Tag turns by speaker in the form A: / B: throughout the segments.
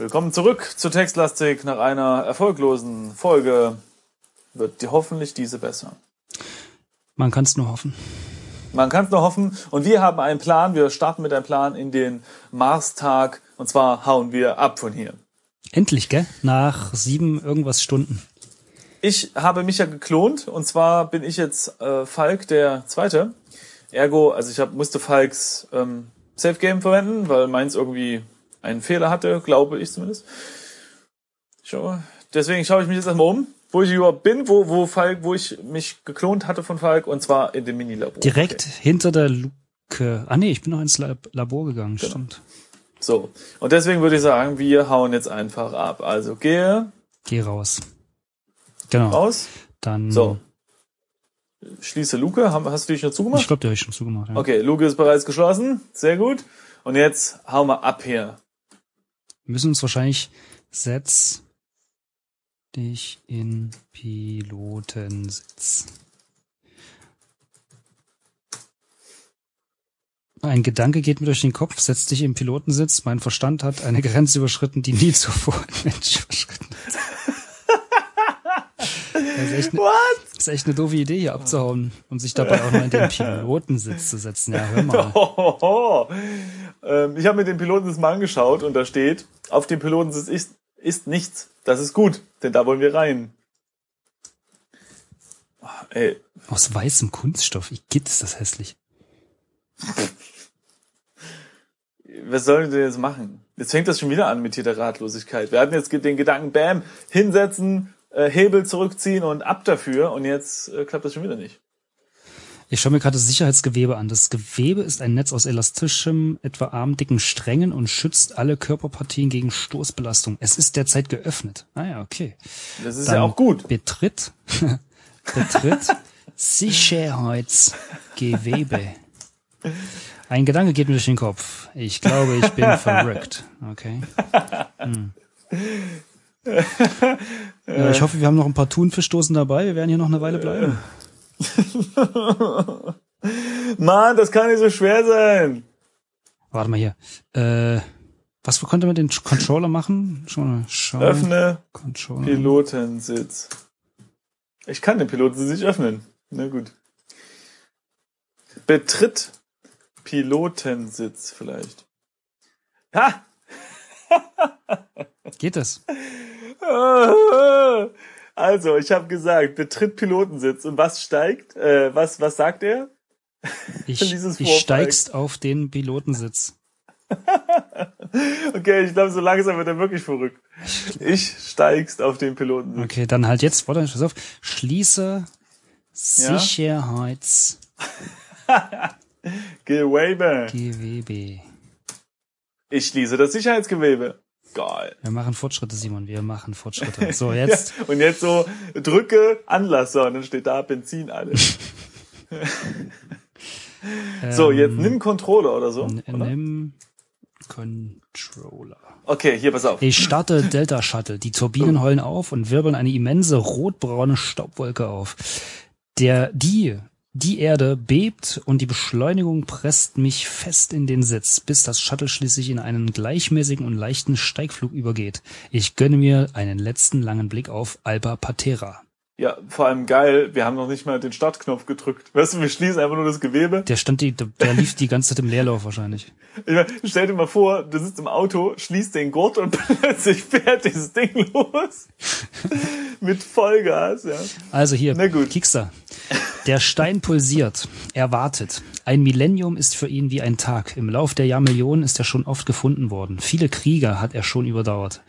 A: Willkommen zurück zu Textlastik. Nach einer erfolglosen Folge wird die hoffentlich diese besser.
B: Man kann es nur hoffen.
A: Man kann es nur hoffen. Und wir haben einen Plan. Wir starten mit einem Plan in den Marstag. Und zwar hauen wir ab von hier.
B: Endlich, gell? Nach sieben irgendwas Stunden.
A: Ich habe mich ja geklont. Und zwar bin ich jetzt äh, Falk der Zweite. Ergo, also ich hab, musste Falks ähm, Safe Game verwenden, weil meins irgendwie einen Fehler hatte, glaube ich zumindest. Schau, deswegen schaue ich mich jetzt erstmal um, wo ich überhaupt bin, wo, wo Falk, wo ich mich geklont hatte von Falk, und zwar in dem Mini-Labor.
B: Direkt okay. hinter der Luke. Ah nee, ich bin noch ins Labor gegangen, genau. stimmt.
A: So, und deswegen würde ich sagen, wir hauen jetzt einfach ab. Also gehe.
B: Geh raus. Genau.
A: Raus.
B: Dann.
A: So. Schließe Luke. Hast du die schon zugemacht?
B: Ich glaube, die habe ich schon zugemacht. Ja.
A: Okay, Luke ist bereits geschlossen. Sehr gut. Und jetzt hauen wir ab hier.
B: Wir müssen uns wahrscheinlich setz dich in Pilotensitz. Ein Gedanke geht mir durch den Kopf, setz dich im Pilotensitz. Mein Verstand hat eine Grenze überschritten, die nie zuvor ein Mensch überschritten hat. Das ist, echt ne, das ist echt eine doofe Idee, hier abzuhauen und sich dabei auch noch in den Pilotensitz zu setzen. Ja, hör mal.
A: Oh. ich habe mir den Pilotensitz mal angeschaut und da steht, auf dem Pilotensitz ist, ist nichts. Das ist gut, denn da wollen wir rein.
B: Oh, ey. Aus weißem Kunststoff. Ich geht ist das hässlich.
A: Was sollen wir denn jetzt machen? Jetzt fängt das schon wieder an mit hier der Ratlosigkeit. Wir hatten jetzt den Gedanken, bam, hinsetzen, äh, Hebel zurückziehen und ab dafür und jetzt äh, klappt das schon wieder nicht.
B: Ich schaue mir gerade das Sicherheitsgewebe an. Das Gewebe ist ein Netz aus elastischem, etwa armdicken Strängen und schützt alle Körperpartien gegen Stoßbelastung. Es ist derzeit geöffnet. Ah ja, okay.
A: Das ist Dann ja auch gut.
B: Betritt, betritt Sicherheitsgewebe. Ein Gedanke geht mir durch den Kopf. Ich glaube, ich bin verrückt. Okay. Hm. Ja, ich hoffe, wir haben noch ein paar Thunfischdosen dabei. Wir werden hier noch eine Weile bleiben.
A: Mann, das kann nicht so schwer sein.
B: Warte mal hier. Äh, was konnte man den Controller machen? Schon
A: mal Öffne Controller. Pilotensitz. Ich kann den Pilotensitz nicht öffnen. Na gut. Betritt Pilotensitz vielleicht. Ha!
B: Geht das?
A: Also, ich habe gesagt, betritt Pilotensitz. Und was steigt? Äh, was, was sagt er?
B: Ich, ich steigst auf den Pilotensitz.
A: okay, ich glaube, so langsam wird er wirklich verrückt. Ich steigst auf den Pilotensitz.
B: Okay, dann halt jetzt, warte, pass auf. Schließe ja? Sicherheits...
A: Gewebe.
B: Gewebe.
A: Ich schließe das Sicherheitsgewebe. Geil.
B: Wir machen Fortschritte, Simon, wir machen Fortschritte. So, jetzt.
A: ja, und jetzt so, drücke Anlasser und dann steht da Benzin alles. so, jetzt ähm, nimm Controller oder so. Oder?
B: Nimm Controller.
A: Okay, hier pass auf.
B: Ich starte Delta Shuttle. Die Turbinen heulen auf und wirbeln eine immense rotbraune Staubwolke auf. Der, die die Erde bebt und die Beschleunigung presst mich fest in den Sitz, bis das Shuttle schließlich in einen gleichmäßigen und leichten Steigflug übergeht. Ich gönne mir einen letzten langen Blick auf Alba Patera.
A: Ja, vor allem geil, wir haben noch nicht mal den Startknopf gedrückt. Weißt du, wir schließen einfach nur das Gewebe.
B: Der stand die, der lief die ganze Zeit im Leerlauf wahrscheinlich.
A: Ich meine, stell dir mal vor, du sitzt im Auto, schließt den Gurt und plötzlich fährt dieses Ding los. Mit Vollgas, ja.
B: Also hier, Na gut. Kickster. Der Stein pulsiert. Er wartet. Ein Millennium ist für ihn wie ein Tag. Im Lauf der Jahrmillionen ist er schon oft gefunden worden. Viele Krieger hat er schon überdauert.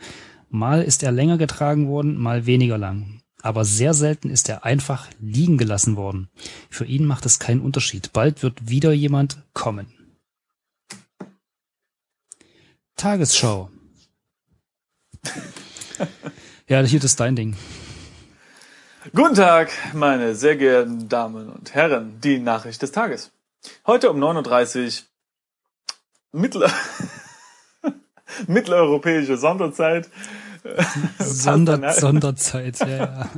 B: Mal ist er länger getragen worden, mal weniger lang aber sehr selten ist er einfach liegen gelassen worden. Für ihn macht es keinen Unterschied. Bald wird wieder jemand kommen. Tagesschau. ja, hier ist dein Ding.
A: Guten Tag, meine sehr geehrten Damen und Herren. Die Nachricht des Tages. Heute um 9.30 Uhr Mittel mitteleuropäische Sonderzeit
B: Sonder Sonderzeit, ja, ja.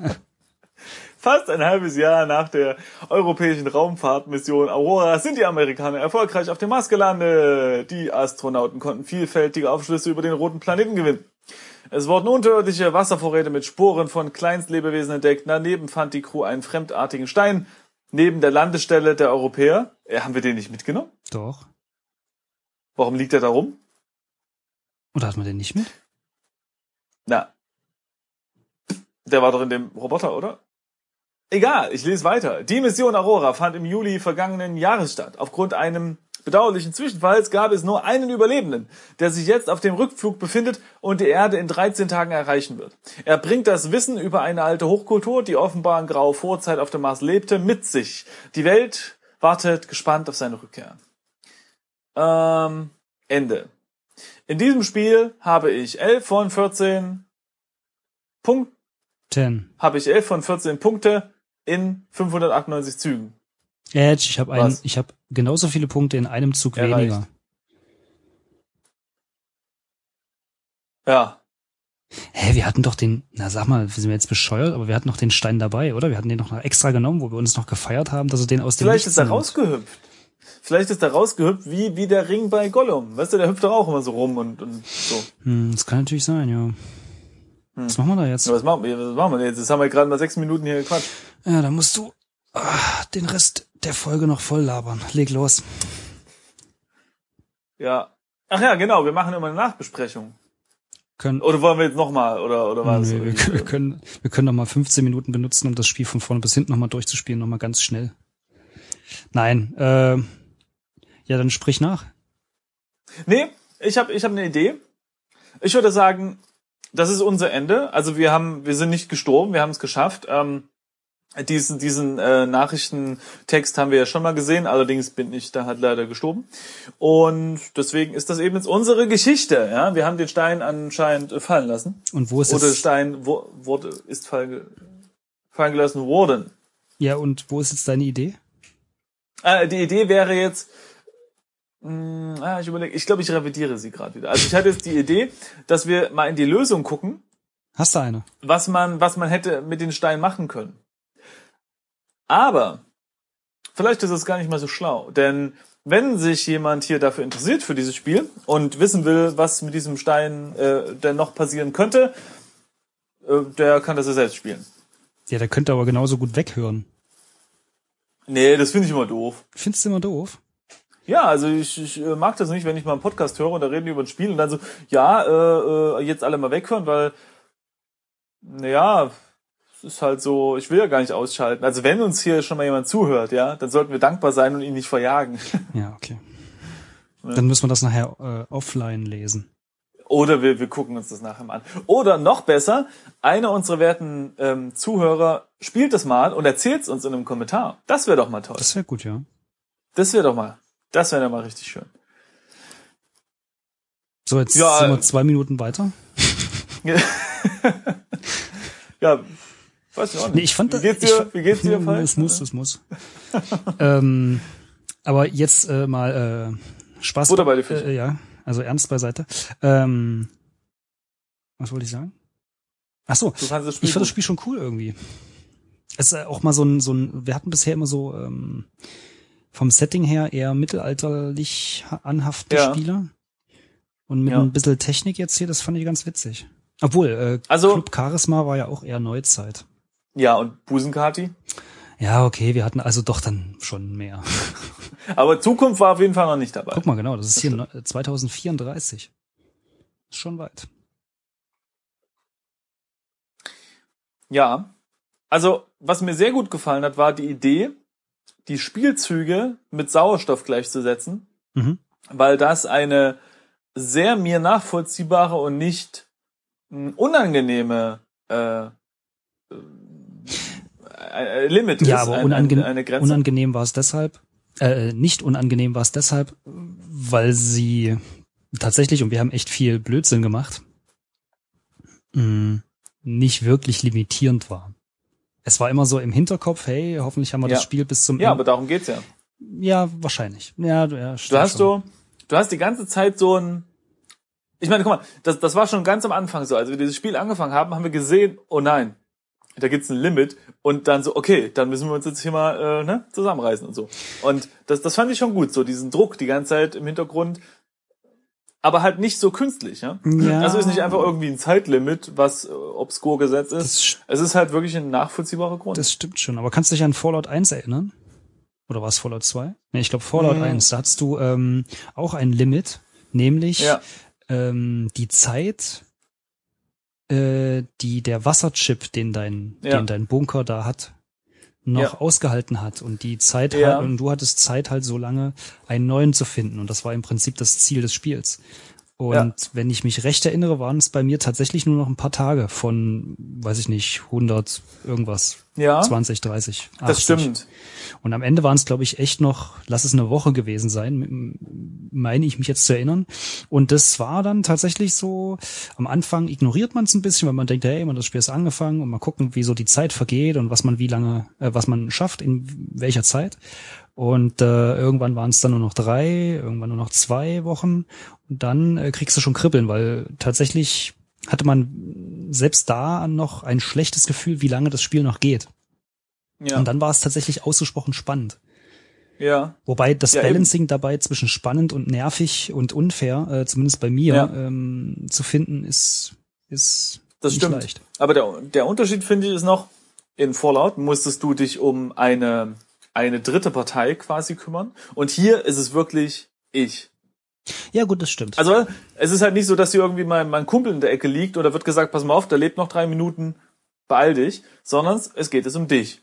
A: Fast ein halbes Jahr nach der europäischen Raumfahrtmission Aurora sind die Amerikaner erfolgreich auf dem Mars gelandet. Die Astronauten konnten vielfältige Aufschlüsse über den roten Planeten gewinnen. Es wurden unterirdische Wasservorräte mit Sporen von Kleinstlebewesen entdeckt. Daneben fand die Crew einen fremdartigen Stein neben der Landestelle der Europäer. Äh, haben wir den nicht mitgenommen?
B: Doch.
A: Warum liegt er da rum?
B: Oder hat man den nicht mit?
A: Na. Der war doch in dem Roboter, oder? Egal, ich lese weiter. Die Mission Aurora fand im Juli vergangenen Jahres statt. Aufgrund einem bedauerlichen Zwischenfalls gab es nur einen Überlebenden, der sich jetzt auf dem Rückflug befindet und die Erde in 13 Tagen erreichen wird. Er bringt das Wissen über eine alte Hochkultur, die offenbar in grauer Vorzeit auf dem Mars lebte, mit sich. Die Welt wartet gespannt auf seine Rückkehr. Ähm, Ende. In diesem Spiel habe ich 11 von 14 Punkten. Habe ich 11 von 14 Punkte in 598 Zügen.
B: Edge, ich habe einen, ich habe genauso viele Punkte in einem Zug Erreicht. weniger.
A: Ja.
B: Hä, wir hatten doch den, na sag mal, wir sind jetzt bescheuert, aber wir hatten noch den Stein dabei, oder? Wir hatten den noch extra genommen, wo wir uns noch gefeiert haben, dass er den aus dem
A: Vielleicht ist er rausgehüpft. Vielleicht ist er rausgehüpft wie, wie der Ring bei Gollum. Weißt du, der hüpft doch auch immer so rum und, und so.
B: Hm, das kann natürlich sein, ja. Hm. Was machen wir da jetzt?
A: Ja, was, machen wir, was machen wir jetzt? Jetzt haben wir gerade mal sechs Minuten hier gequatscht.
B: Ja, da musst du ah, den Rest der Folge noch voll labern. Leg los.
A: Ja. Ach ja, genau, wir machen immer eine Nachbesprechung.
B: Können,
A: oder wollen wir jetzt nochmal, oder, oder was?
B: Nee, wir, wir, können, wir können noch mal 15 Minuten benutzen, um das Spiel von vorne bis hinten nochmal durchzuspielen, nochmal ganz schnell. Nein, äh, ja, dann sprich nach.
A: Nee, ich habe ich hab eine Idee. Ich würde sagen, das ist unser Ende. Also wir haben, wir sind nicht gestorben, wir haben es geschafft. Ähm, diesen diesen äh, Nachrichtentext haben wir ja schon mal gesehen, allerdings bin ich da halt leider gestorben. Und deswegen ist das eben jetzt unsere Geschichte. Ja, wir haben den Stein anscheinend fallen lassen.
B: Und wo ist
A: Oder der Stein wo, wurde ist fallen, fallen gelassen worden.
B: Ja, und wo ist jetzt deine Idee?
A: Äh, die Idee wäre jetzt, mh, hm, ah, ich überlege, ich glaube, ich revidiere sie gerade wieder. Also ich hatte jetzt die Idee, dass wir mal in die Lösung gucken.
B: Hast du eine?
A: Was man, was man hätte mit den Steinen machen können. Aber vielleicht ist es gar nicht mal so schlau, denn wenn sich jemand hier dafür interessiert für dieses Spiel und wissen will, was mit diesem Stein äh, denn noch passieren könnte, äh, der kann das ja selbst spielen.
B: Ja, der könnte aber genauso gut weghören.
A: Nee, das finde ich immer doof.
B: Findest du immer doof?
A: Ja, also ich, ich äh, mag das nicht, wenn ich mal einen Podcast höre und da reden die über ein Spiel und dann so, ja, äh, äh, jetzt alle mal weghören, weil, naja, ist halt so, ich will ja gar nicht ausschalten. Also wenn uns hier schon mal jemand zuhört, ja, dann sollten wir dankbar sein und ihn nicht verjagen.
B: Ja, okay. Dann müssen wir das nachher äh, offline lesen.
A: Oder wir, wir gucken uns das nachher mal an. Oder noch besser, einer unserer werten ähm, Zuhörer spielt das mal und erzählt es uns in einem Kommentar. Das wäre doch mal toll.
B: Das wäre gut, ja.
A: Das wäre doch mal, das wäre doch mal richtig schön.
B: So, jetzt ja, sind wir zwei Minuten weiter.
A: ja, Weiß ich auch nicht. Nee,
B: ich fand
A: Wie geht's dir? Ich, Wie geht's dir,
B: Falk? Es muss, es muss. ähm, aber jetzt äh, mal äh, Spaß.
A: Butter bei die Fische.
B: Äh, ja, also ernst beiseite. Ähm, was wollte ich sagen? Ach so, ich fand das Spiel schon cool irgendwie. Es ist auch mal so ein, so ein, wir hatten bisher immer so ähm, vom Setting her eher mittelalterlich anhafte ja. Spiele. Und mit ja. ein bisschen Technik jetzt hier, das fand ich ganz witzig. Obwohl, äh, also, Club Charisma war ja auch eher Neuzeit.
A: Ja, und Busenkati?
B: Ja, okay, wir hatten also doch dann schon mehr.
A: Aber Zukunft war auf jeden Fall noch nicht dabei.
B: Guck mal, genau, das ist das hier stimmt. 2034. Ist schon weit.
A: Ja. Also, was mir sehr gut gefallen hat, war die Idee, die Spielzüge mit Sauerstoff gleichzusetzen, mhm. weil das eine sehr mir nachvollziehbare und nicht unangenehme äh, äh, Limit
B: ja, ist. aber unangenehm, eine, eine unangenehm war es deshalb, äh, nicht unangenehm war es deshalb, weil sie tatsächlich, und wir haben echt viel Blödsinn gemacht, mh, mm, nicht wirklich limitierend war. Es war immer so im Hinterkopf, hey, hoffentlich haben wir ja. das Spiel bis zum
A: Ja, Ende. aber darum geht's ja.
B: Ja, wahrscheinlich. Ja, du, ja,
A: du hast so, du hast die ganze Zeit so ein, ich meine, guck mal, das, das war schon ganz am Anfang so. Als wir dieses Spiel angefangen haben, haben wir gesehen, oh nein, da gibt's ein Limit und dann so, okay, dann müssen wir uns jetzt hier mal äh, ne, zusammenreißen und so. Und das, das fand ich schon gut, so diesen Druck die ganze Zeit im Hintergrund. aber halt nicht so künstlich, ja?
B: Ja.
A: Also ist nicht einfach irgendwie ein Zeitlimit, was äh, obskur gesetzt ist. Es ist halt wirklich ein nachvollziehbarer Grund.
B: das stimmt schon. Aber kannst du dich an Fallout 1 erinnern? Oder war es Fallout 2? Nee, ich glaube Fallout
A: Mhm.
B: 1. Da hattest du ähm, auch ein Limit, nämlich
A: ja,
B: ähm, die Zeit, äh, die der Wasserchip, den dein,
A: Ja.
B: den dein Bunker da hat, noch
A: Ja.
B: ausgehalten hat. Und die Zeit
A: Ja.
B: halt, und du hattest Zeit halt so lange, einen neuen zu finden. Und das war im Prinzip das Ziel des Spiels. Und
A: Ja.
B: wenn ich mich recht erinnere, waren es bei mir tatsächlich nur noch ein paar Tage von, weiß ich nicht, 100 irgendwas,
A: ja
B: 20, 30. 80.
A: das stimmt.
B: Und am Ende waren es, glaube ich, echt noch, lass es eine Woche gewesen sein, meine ich mich jetzt zu erinnern. Und das war dann tatsächlich so, am Anfang ignoriert man es ein bisschen, weil man denkt, hey, man das Spiel ist angefangen und mal gucken, wie so die Zeit vergeht und was man wie lange, äh, was man schafft, in welcher Zeit. Und äh, irgendwann waren es dann nur noch drei, irgendwann nur noch zwei Wochen. Und dann äh, kriegst du schon Kribbeln, weil tatsächlich hatte man selbst da noch ein schlechtes Gefühl, wie lange das Spiel noch geht.
A: Ja,
B: Und dann war es tatsächlich ausgesprochen spannend.
A: ja,
B: Wobei das
A: Ja, eben.
B: Balancing dabei zwischen spannend und nervig und unfair, äh, zumindest bei mir,
A: Ja.
B: ähm, zu finden, ist, ist
A: das
B: nicht
A: stimmt.
B: leicht.
A: Aber der, der Unterschied finde ich ist noch, in Fallout musstest du dich um eine, eine dritte Partei quasi kümmern. Und hier ist es wirklich ich.
B: Ja, gut, das stimmt.
A: Also es ist halt nicht so, dass hier irgendwie mein, mein Kumpel in der Ecke liegt oder wird gesagt, pass mal auf, der lebt noch drei Minuten, beeil dich, sondern es geht es um dich.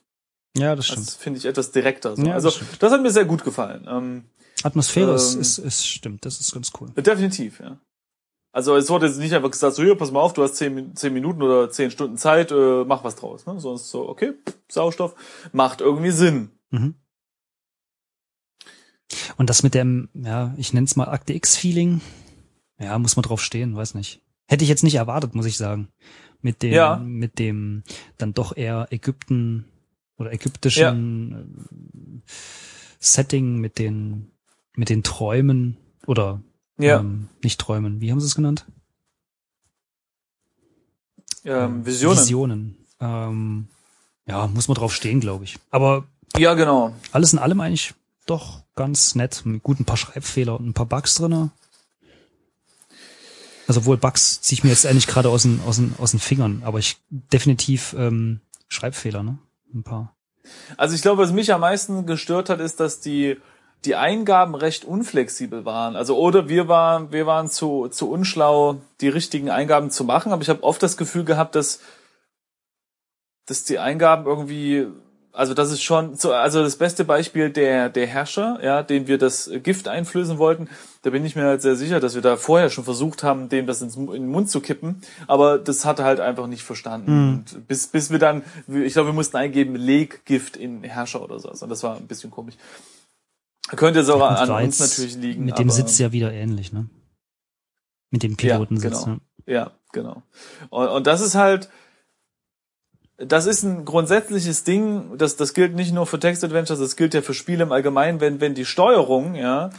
B: ja, das stimmt.
A: Das finde ich etwas direkter. So.
B: Ja, das
A: also
B: stimmt.
A: das hat mir sehr gut gefallen. Ähm,
B: Atmosphäre ist,
A: ähm,
B: ist, ist, stimmt, das ist ganz cool.
A: definitiv, ja. Also es wurde jetzt nicht einfach gesagt, so hier, pass mal auf, du hast zehn, zehn Minuten oder zehn Stunden Zeit, äh, mach was draus. Ne? Sonst so, okay, Sauerstoff, macht irgendwie Sinn.
B: Mhm. Und das mit dem, ja, ich nenne es mal Akte X-Feeling, ja, muss man drauf stehen, weiß nicht. Hätte ich jetzt nicht erwartet, muss ich sagen. Mit dem,
A: Ja.
B: mit dem dann doch eher Ägypten oder ägyptischen äh, Setting mit den, mit den Träumen oder
A: Ja,
B: ähm, nicht Träumen, wie haben sie es genannt?
A: ähm, Visionen.
B: Visionen. Ähm, ja, muss man drauf stehen, glaube ich. Aber
A: Ja, genau.
B: alles in allem eigentlich doch ganz nett. Mit gut ein paar Schreibfehler und ein paar Bugs drinne. Also wohl Bugs ziehe ich mir jetzt eigentlich gerade aus den, aus, den, aus den Fingern, aber ich definitiv ähm, Schreibfehler, ne? Ein paar.
A: Also ich glaube, was mich am meisten gestört hat, ist, dass die die Eingaben recht unflexibel waren. Also oder wir waren wir waren zu zu unschlau, die richtigen Eingaben zu machen. Aber ich habe oft das Gefühl gehabt, dass dass die Eingaben irgendwie also das ist schon so, also das beste Beispiel der der Herrscher, ja, dem wir das Gift einflößen wollten. Da bin ich mir halt sehr sicher, dass wir da vorher schon versucht haben, dem das ins, in den Mund zu kippen. Aber das hat er halt einfach nicht verstanden. Und bis bis wir dann, ich glaube, wir mussten eingeben Leggift in Herrscher oder so. Also das war ein bisschen komisch. Könnte jetzt auch
B: Und
A: an uns natürlich liegen.
B: Mit dem Sitz ja wieder ähnlich, ne? Mit dem Pilotensitz,
A: genau.
B: ne?
A: Ja, genau. Und, und das ist halt, das ist ein grundsätzliches Ding, das, das gilt nicht nur für Text-Adventures, das gilt ja für Spiele im Allgemeinen, wenn, wenn die Steuerung, ja,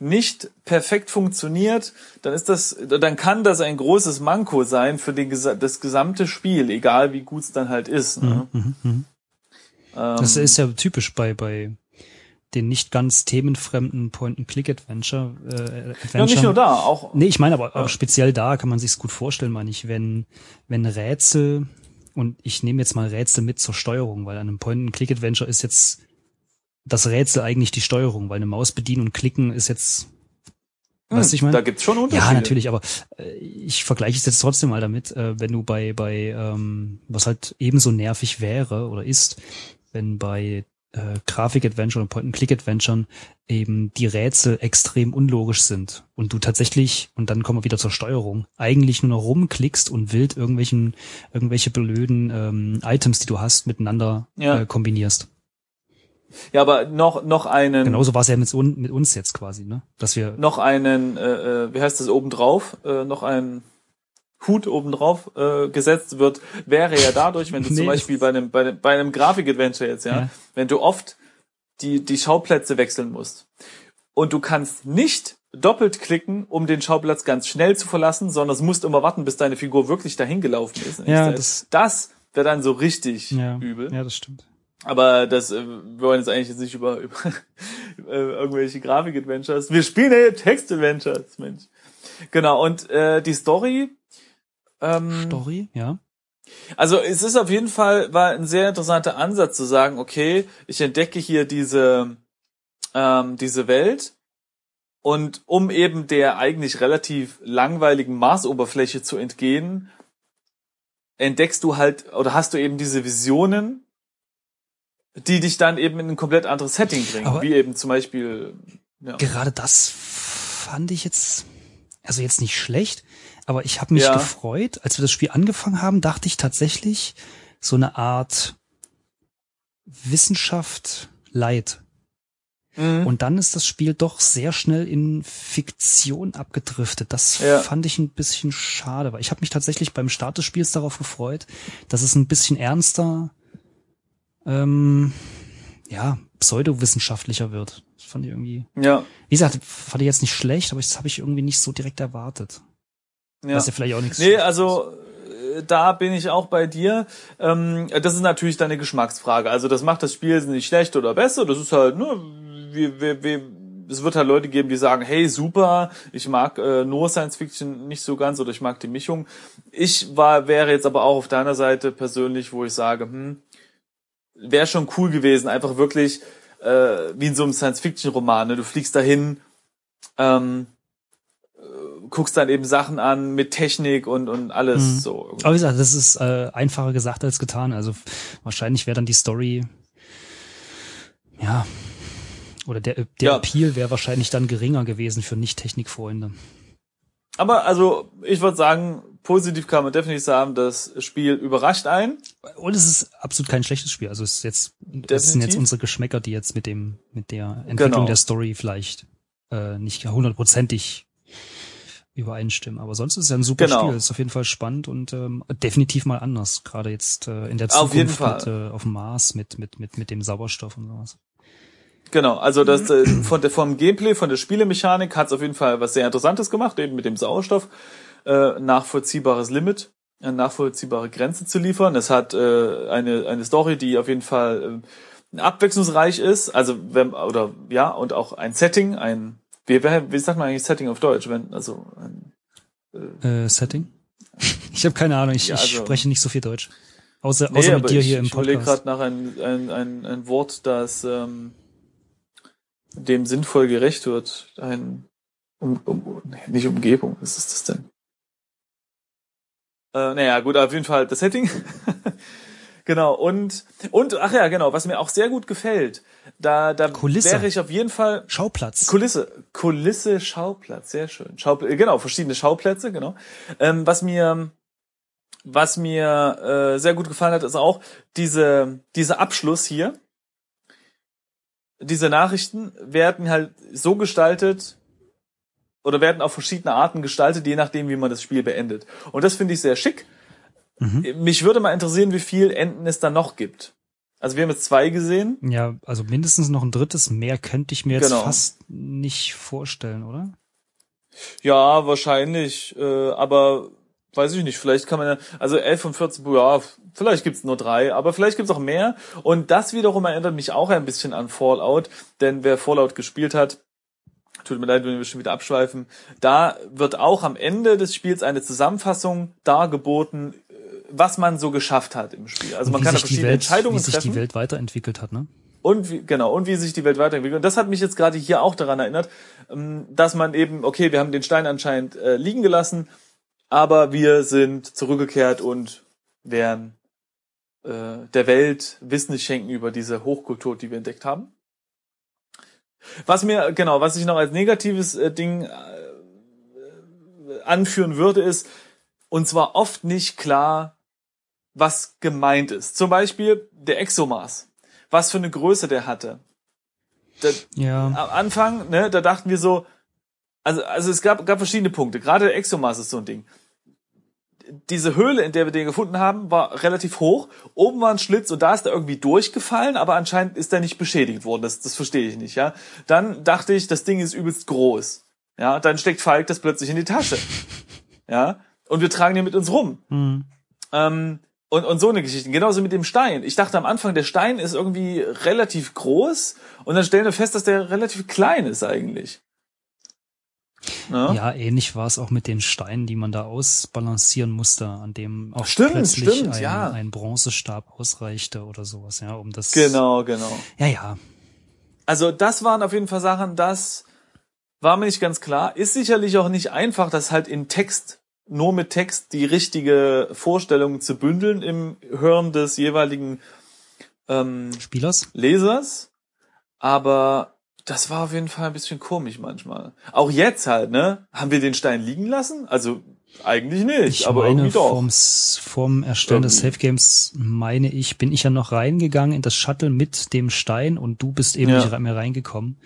A: nicht perfekt funktioniert, dann ist das, dann kann das ein großes Manko sein für den, das gesamte Spiel, egal wie gut es dann halt ist. Ne?
B: Mhm, mhm.
A: Ähm,
B: Das ist ja typisch bei, bei den nicht ganz themenfremden Point-and-Click-Adventure. Äh,
A: ja, nicht nur da, auch.
B: Nee, ich meine aber auch
A: Ja.
B: speziell da kann man sich's gut vorstellen, meine ich, wenn, wenn Rätsel, und ich nehme jetzt mal Rätsel mit zur Steuerung, weil an einem Point-and-Click-Adventure ist jetzt das Rätsel eigentlich die Steuerung, weil eine Maus bedienen und klicken ist jetzt, weißt du, ich meine?
A: Da gibt's schon Unterschiede.
B: Ja, natürlich, aber äh, ich vergleiche es jetzt trotzdem mal damit, äh, wenn du bei, bei ähm, was halt ebenso nervig wäre oder ist, wenn bei äh, Grafik-Adventure und Point-and-Click-Adventuren eben die Rätsel extrem unlogisch sind und du tatsächlich, und dann kommen wir wieder zur Steuerung, eigentlich nur noch rumklickst und wild irgendwelchen, irgendwelche blöden ähm, Items, die du hast, miteinander
A: Ja.
B: äh, kombinierst.
A: Ja, aber noch, noch einen,
B: Genauso war es ja mit, mit uns jetzt quasi, ne? Dass wir
A: noch einen, äh, äh, wie heißt das, obendrauf, äh, noch ein Hut obendrauf äh, gesetzt wird, wäre ja dadurch, wenn du
B: Nee.
A: zum Beispiel bei einem, bei einem, bei einem Grafik-Adventure jetzt, ja,
B: Ja.
A: wenn du oft die, die Schauplätze wechseln musst und du kannst nicht doppelt klicken, um den Schauplatz ganz schnell zu verlassen, sondern es musst immer warten, bis deine Figur wirklich dahin gelaufen ist.
B: Ja,
A: das, das wäre dann so richtig
B: ja,
A: übel.
B: ja, das stimmt.
A: Aber das, äh, wir wollen jetzt eigentlich jetzt nicht über, über äh, irgendwelche Grafik-Adventures. Wir spielen ja Text-Adventures, Mensch. Genau, und äh, die Story.
B: Ähm, Story, ja.
A: Also es ist auf jeden Fall, war ein sehr interessanter Ansatz zu sagen, okay, ich entdecke hier diese, ähm, diese Welt und um eben der eigentlich relativ langweiligen Marsoberfläche zu entgehen, entdeckst du halt oder hast du eben diese Visionen, die dich dann eben in ein komplett anderes Setting bringen, Aber wie eben zum Beispiel.
B: Ja. Gerade das fand ich jetzt, also jetzt nicht schlecht, aber ich habe mich ja. gefreut, als wir das Spiel angefangen haben, dachte ich tatsächlich so eine Art Wissenschaft Light. Mhm. Und dann ist das Spiel doch sehr schnell in Fiktion abgedriftet. Das ja. fand ich ein bisschen schade, weil ich habe mich tatsächlich beim Start des Spiels darauf gefreut, dass es ein bisschen ernster, ähm, ja, pseudowissenschaftlicher wird. Das fand ich irgendwie.
A: Ja.
B: Wie gesagt, fand ich jetzt nicht schlecht, aber das habe ich irgendwie nicht so direkt erwartet.
A: Ja. Was ja vielleicht auch nichts. Nee, also äh, da bin ich auch bei dir. Ähm, das ist natürlich deine Geschmacksfrage. Also das macht das Spiel nicht schlecht oder besser. Das ist halt, ne, wie, wie, wie, es wird halt Leute geben, die sagen, hey, super, ich mag äh, nur Science Fiction nicht so ganz oder ich mag die Mischung. Ich war, wäre jetzt aber auch auf deiner Seite persönlich, wo ich sage, hm, wäre schon cool gewesen, einfach wirklich äh, wie in so einem Science Fiction Roman. Ne? Du fliegst dahin, ähm, guckst dann eben Sachen an mit Technik und, und alles mhm. so.
B: Aber wie gesagt, das ist äh, einfacher gesagt als getan. Also wahrscheinlich wäre dann die Story, ja, oder der, der ja. Appeal wäre wahrscheinlich dann geringer gewesen für Nicht-Technikfreunde.
A: Aber also, ich würde sagen, positiv kann man definitiv sagen, das Spiel überrascht einen.
B: Und es ist absolut kein schlechtes Spiel. Also es ist jetzt, das sind jetzt unsere Geschmäcker, die jetzt mit dem, mit der Entwicklung genau. der Story vielleicht äh, nicht hundertprozentig übereinstimmen. Aber sonst ist es ja ein super genau. Spiel. Ist auf jeden Fall spannend und ähm, definitiv mal anders. Gerade jetzt äh, in der Zukunft
A: auf, jeden Fall.
B: Mit, äh, auf dem Mars mit mit mit mit dem Sauerstoff und sowas.
A: Genau, also das äh, von der vom Gameplay, von der Spielemechanik hat es auf jeden Fall was sehr Interessantes gemacht, eben mit dem Sauerstoff äh, nachvollziehbares Limit, eine nachvollziehbare Grenze zu liefern. Es hat äh, eine eine Story, die auf jeden Fall äh, abwechslungsreich ist, also wenn oder ja und auch ein Setting, ein wie, wie sagt man eigentlich Setting auf Deutsch? Wenn, also
B: äh, äh, Setting? Ich habe keine Ahnung, ich, ja, also, ich spreche nicht so viel Deutsch. Außer, außer nee, mit dir
A: ich,
B: hier im
A: Podcast. Ich überlege gerade nach ein, ein, ein, ein Wort, das ähm, dem sinnvoll gerecht wird. Ein um, um, nicht Umgebung, was ist das denn? Äh, naja, gut, auf jeden Fall das Setting. Genau, und, und, ach ja, genau, was mir auch sehr gut gefällt, da, da Kulisse. wäre ich auf jeden Fall.
B: Schauplatz.
A: Kulisse. Kulisse, Schauplatz, sehr schön. Schaupl genau, verschiedene Schauplätze, genau. Ähm, was mir, was mir äh, sehr gut gefallen hat, ist auch diese, dieser Abschluss hier. Diese Nachrichten werden halt so gestaltet, oder werden auf verschiedene Arten gestaltet, je nachdem, wie man das Spiel beendet. Und das finde ich sehr schick Mhm. Mich würde mal interessieren, wie viel Enden es da noch gibt. Also wir haben jetzt zwei gesehen.
B: Ja, also mindestens noch ein drittes. Mehr könnte ich mir jetzt genau. fast nicht vorstellen, oder?
A: Ja, wahrscheinlich. Äh, aber weiß ich nicht. Vielleicht kann man ja, also 11 von 14, ja, vielleicht gibt's nur drei, aber vielleicht gibt's auch mehr. Und das wiederum erinnert mich auch ein bisschen an Fallout, denn wer Fallout gespielt hat, tut mir leid, wenn wir schon wieder abschweifen, da wird auch am Ende des Spiels eine Zusammenfassung dargeboten was man so geschafft hat im Spiel. Also man kann da verschiedene
B: Welt,
A: Entscheidungen
B: treffen. Wie sich
A: treffen.
B: die Welt weiterentwickelt hat, ne?
A: Und wie, genau, und wie sich die Welt weiterentwickelt. Und das hat mich jetzt gerade hier auch daran erinnert, ähm, dass man eben, okay, wir haben den Stein anscheinend äh, liegen gelassen, aber wir sind zurückgekehrt und werden äh, der Welt Wissen schenken über diese Hochkultur, die wir entdeckt haben. Was mir, genau, was ich noch als negatives äh, Ding äh, anführen würde, ist, und zwar oft nicht klar, was gemeint ist. Zum Beispiel der Exomars. Was für eine Größe der hatte. Da, ja. Am Anfang, ne, da dachten wir so, also, also es gab, gab verschiedene Punkte. Gerade der Exomars ist so ein Ding. Diese Höhle, in der wir den gefunden haben, war relativ hoch. Oben war ein Schlitz und da ist er irgendwie durchgefallen, aber anscheinend ist er nicht beschädigt worden. Das, das verstehe ich nicht, ja. Dann dachte ich, das Ding ist übelst groß. Ja, dann steckt Falk das plötzlich in die Tasche. Ja, und wir tragen den mit uns rum. Mhm. Ähm, und, und so eine Geschichte. Genauso mit dem Stein. Ich dachte am Anfang, der Stein ist irgendwie relativ groß und dann stellen wir fest, dass der relativ klein ist eigentlich. Ne?
B: Ja, ähnlich war es auch mit den Steinen, die man da ausbalancieren musste, an dem auch
A: Stimmt,
B: plötzlich
A: stimmt,
B: ein,
A: ja.
B: ein Bronzestab ausreichte oder sowas, ja, um das.
A: Genau, genau.
B: Ja, ja.
A: Also das waren auf jeden Fall Sachen, das war mir nicht ganz klar. Ist sicherlich auch nicht einfach, das halt in Text, nur mit Text die richtige Vorstellung zu bündeln im Hören des jeweiligen ähm,
B: Spielers?
A: Lesers. Aber das war auf jeden Fall ein bisschen komisch manchmal. Auch jetzt halt, ne? Haben wir den Stein liegen lassen? Also eigentlich nicht,
B: Ich
A: aber
B: meine,
A: irgendwie doch.
B: vom, vom Erstellen des
A: Irgendwie.
B: Safe Games meine ich, bin ich ja noch reingegangen in das Shuttle mit dem Stein und du bist eben
A: Ja.
B: nicht mehr reingekommen.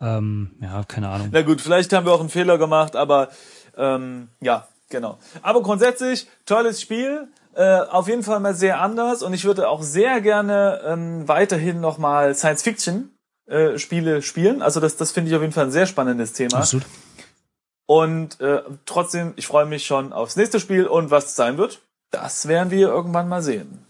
B: Ähm, ja, keine Ahnung.
A: Na gut, vielleicht haben wir auch einen Fehler gemacht, aber ähm, ja, genau. Aber grundsätzlich, tolles Spiel. Äh, auf jeden Fall mal sehr anders und ich würde auch sehr gerne ähm, weiterhin nochmal Science-Fiction-Spiele spielen. Also das, das finde ich auf jeden Fall ein sehr spannendes Thema.
B: Absolut.
A: Und äh, trotzdem, ich freue mich schon aufs nächste Spiel und was es sein wird, das werden wir irgendwann mal sehen.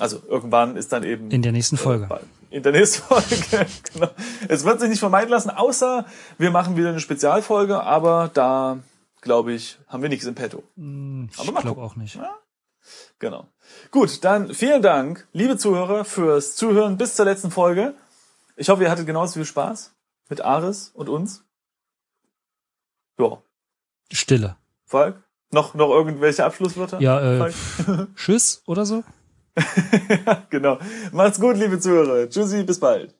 A: Also irgendwann ist dann eben
B: In der nächsten Folge.
A: bald. In der nächsten Folge, genau. Es wird sich nicht vermeiden lassen, außer wir machen wieder eine Spezialfolge, aber da, glaube ich, haben wir nichts im Petto.
B: Ich
A: Aber mal
B: glaube auch nicht.
A: Genau. Gut, dann vielen Dank, liebe Zuhörer, fürs Zuhören bis zur letzten Folge. Ich hoffe, ihr hattet genauso viel Spaß mit Aris und uns. Ja,
B: Stille.
A: Falk, noch, noch irgendwelche Abschlusswörter?
B: Ja, äh? Tschüss oder so?
A: genau. Macht's gut, liebe Zuhörer. Tschüssi, bis bald.